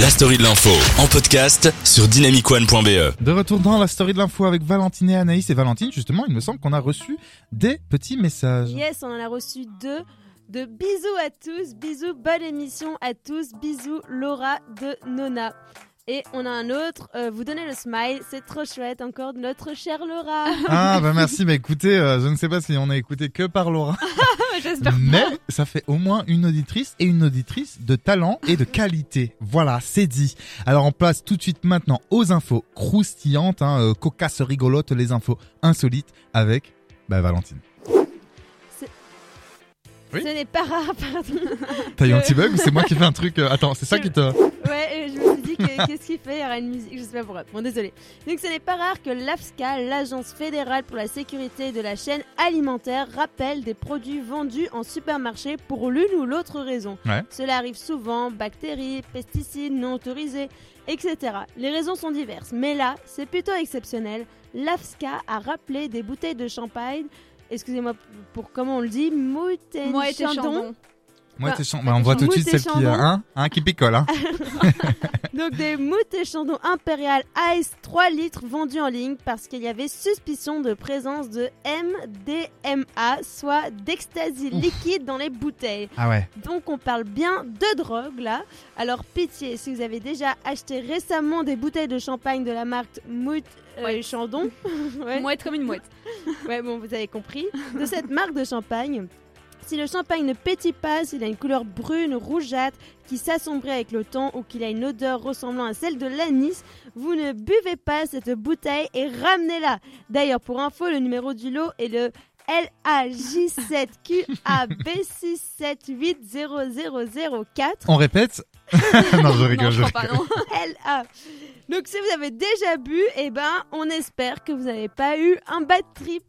La story de l'info en podcast sur dynamicone.be. De retour dans la story de l'info avec Valentine et Anaïs. Et Valentine, justement, il me semble qu'on a reçu des petits messages. Yes, on en a reçu deux. De bisous à tous, bisous, bonne émission à tous, bisous Laura de Nona. Et on a un autre, euh, vous donnez le smile, c'est trop chouette encore de notre chère Laura. Ah, bah merci. Bah écoutez, euh, je ne sais pas si on a écouté que par Laura. J'espère Mais ça fait au moins une auditrice et une auditrice de talent et de qualité. Voilà, c'est dit. Alors on place tout de suite maintenant aux infos croustillantes, hein, euh, cocasses rigolotes, les infos insolites avec bah, Valentine. Oui. Ce n'est pas rare, pardon. T'as eu un petit bug ou c'est moi qui fais un truc euh, Attends, c'est ça qui te... Ouais, je qu'est-ce qu'il fait Il y aura une musique, je sais pas pourquoi. Bon, désolé. Donc, ce n'est pas rare que l'AFSCA, l'Agence fédérale pour la sécurité de la chaîne alimentaire, rappelle des produits vendus en supermarché pour l'une ou l'autre raison. Ouais. Cela arrive souvent, bactéries, pesticides non autorisés, etc. Les raisons sont diverses, mais là, c'est plutôt exceptionnel. L'AFSCA a rappelé des bouteilles de champagne, excusez-moi pour comment on le dit, Moët et Chandon. Moi, Bah, chan- bah, on voit tout de suite celle qui a un, un qui picole. Hein. Donc des moutes et chandons impérial Ice 3 litres vendus en ligne parce qu'il y avait suspicion de présence de MDMA, soit d'ecstasy liquide dans les bouteilles. Ah ouais. Donc on parle bien de drogue là. Alors pitié, si vous avez déjà acheté récemment des bouteilles de champagne de la marque Mout euh, Ouais. Chandon, ouais. Mouette comme une mouette. Ouais, bon, vous avez compris. De cette marque de champagne, si le champagne ne pétille pas, s'il a une couleur brune, rougeâtre, qui s'assombrit avec le temps ou qu'il a une odeur ressemblant à celle de l'anis, vous ne buvez pas cette bouteille et ramenez-la. D'ailleurs, pour info, le numéro du lot est le LAJ7QAB6780004. On répète Non, je rigole, non, je je crois rigole. pas, non. LA. Donc si vous avez déjà bu, eh ben on espère que vous n'avez pas eu un bad trip.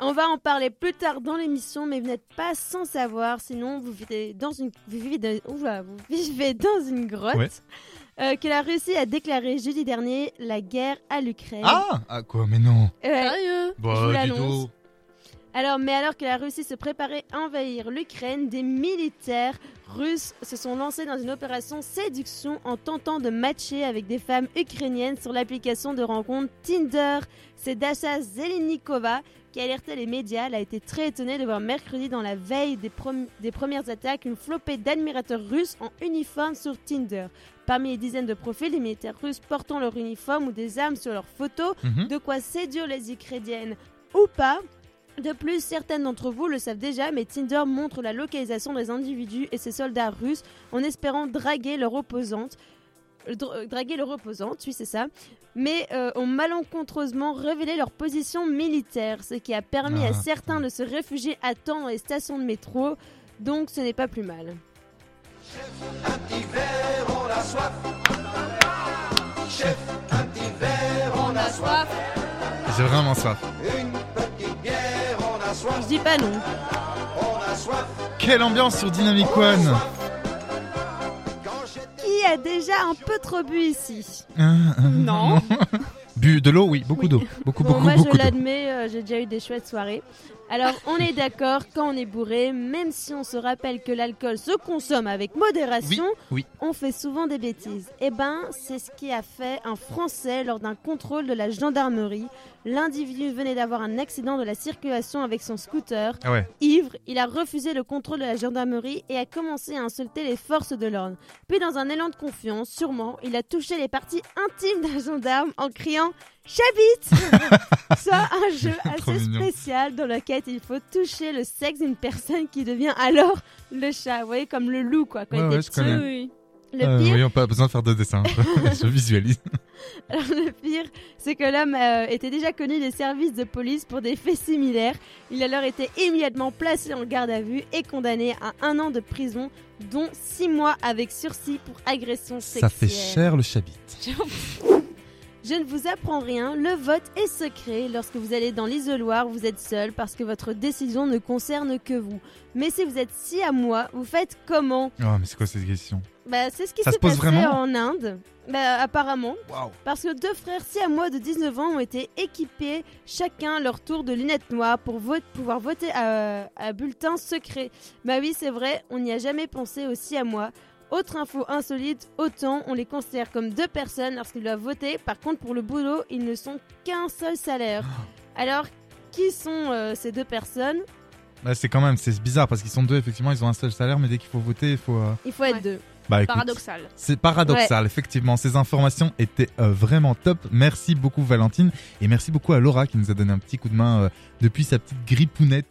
On va en parler plus tard dans l'émission, mais vous n'êtes pas sans savoir, sinon vous vivez dans une, vous vivez dans, oula, vous vivez dans une grotte. Ouais. euh, que la Russie a déclaré jeudi dernier la guerre à l'Ukraine. Ah Ah quoi, mais non. Ouais. Sérieux? Bah, vous dis l'annonce. Alors, mais alors que la Russie se préparait à envahir l'Ukraine, des militaires russes se sont lancés dans une opération séduction en tentant de matcher avec des femmes ukrainiennes sur l'application de rencontre Tinder. C'est Dasha Zelenikova qui alertait les médias. Elle a été très étonnée de voir mercredi, dans la veille des premières attaques, une flopée d'admirateurs russes en uniforme sur Tinder. Parmi les dizaines de profils, les militaires russes portant leur uniforme ou des armes sur leurs photos, Mhm. de quoi séduire les Ukrainiennes ou pas. De plus, certaines d'entre vous le savent déjà, mais Tinder montre la localisation des individus et ses soldats russes en espérant draguer leur opposante. Euh, euh, draguer leur opposante, oui c'est ça, mais euh, ont malencontreusement révélé leur position militaire, ce qui a permis Ah. à certains de se réfugier à temps dans les stations de métro, donc ce n'est pas plus mal. On a soif. J'ai vraiment soif. Je dis pas non. Quelle ambiance sur Dynamic One. Qui a déjà un peu trop bu ici? Non. Bu de l'eau, oui, beaucoup Oui. d'eau. Beaucoup, Bon, beaucoup, moi beaucoup je l'admets, euh, j'ai déjà eu des chouettes soirées. Alors, on est d'accord, quand on est bourré, même si on se rappelle que l'alcool se consomme avec modération, oui. on fait souvent des bêtises. Eh ben, c'est ce qui a fait un Français lors d'un contrôle de la gendarmerie. L'individu venait d'avoir un accident de la circulation avec son scooter. Ah ouais. Ivre, il a refusé le contrôle de la gendarmerie et a commencé à insulter les forces de l'ordre. Puis, dans un élan de confiance, sûrement, il a touché les parties intimes d'un gendarme en criant Chabit Soit un jeu assez spécial dans lequel il faut toucher le sexe d'une personne qui devient alors le chat. Vous voyez, comme le loup, quoi. Quand Ouais, il ouais, Le Euh, pire, on pas besoin de faire de dessin. je visualise. Alors, le pire, c'est que l'homme euh, était déjà connu des services de police pour des faits similaires. Il a alors été immédiatement placé en garde à vue et condamné à un an de prison, dont six mois avec sursis pour agression Ça sexuelle. fait cher le chabit. Je ne vous apprends rien, le vote est secret. Lorsque vous allez dans l'isoloir, vous êtes seul parce que votre décision ne concerne que vous. Mais si vous êtes si à moi, vous faites comment? Oh, mais c'est quoi cette question? Bah, C'est ce qui s'est se passé vraiment? en Inde. Bah, apparemment. Waouh. Parce que deux frères siamois de 19 ans ont été équipés chacun leur tour de lunettes noires pour vo- pouvoir voter à, à bulletin secret. Bah oui, c'est vrai, on n'y a jamais pensé aussi à moi. Autre info insolite, autant on les considère comme deux personnes lorsqu'ils doivent voter. Par contre, pour le boulot, ils ne sont qu'un seul salaire. Alors, qui sont euh, ces deux personnes? Bah, c'est quand même, c'est bizarre parce qu'ils sont deux, effectivement, ils ont un seul salaire, mais dès qu'il faut voter, il faut. euh, Il faut être Ouais. deux. Bah, écoute, Paradoxal. C'est paradoxal, effectivement. Ces informations étaient euh, vraiment top. Merci beaucoup, Valentine. Et merci beaucoup à Laura qui nous a donné un petit coup de main euh, depuis sa petite grippounette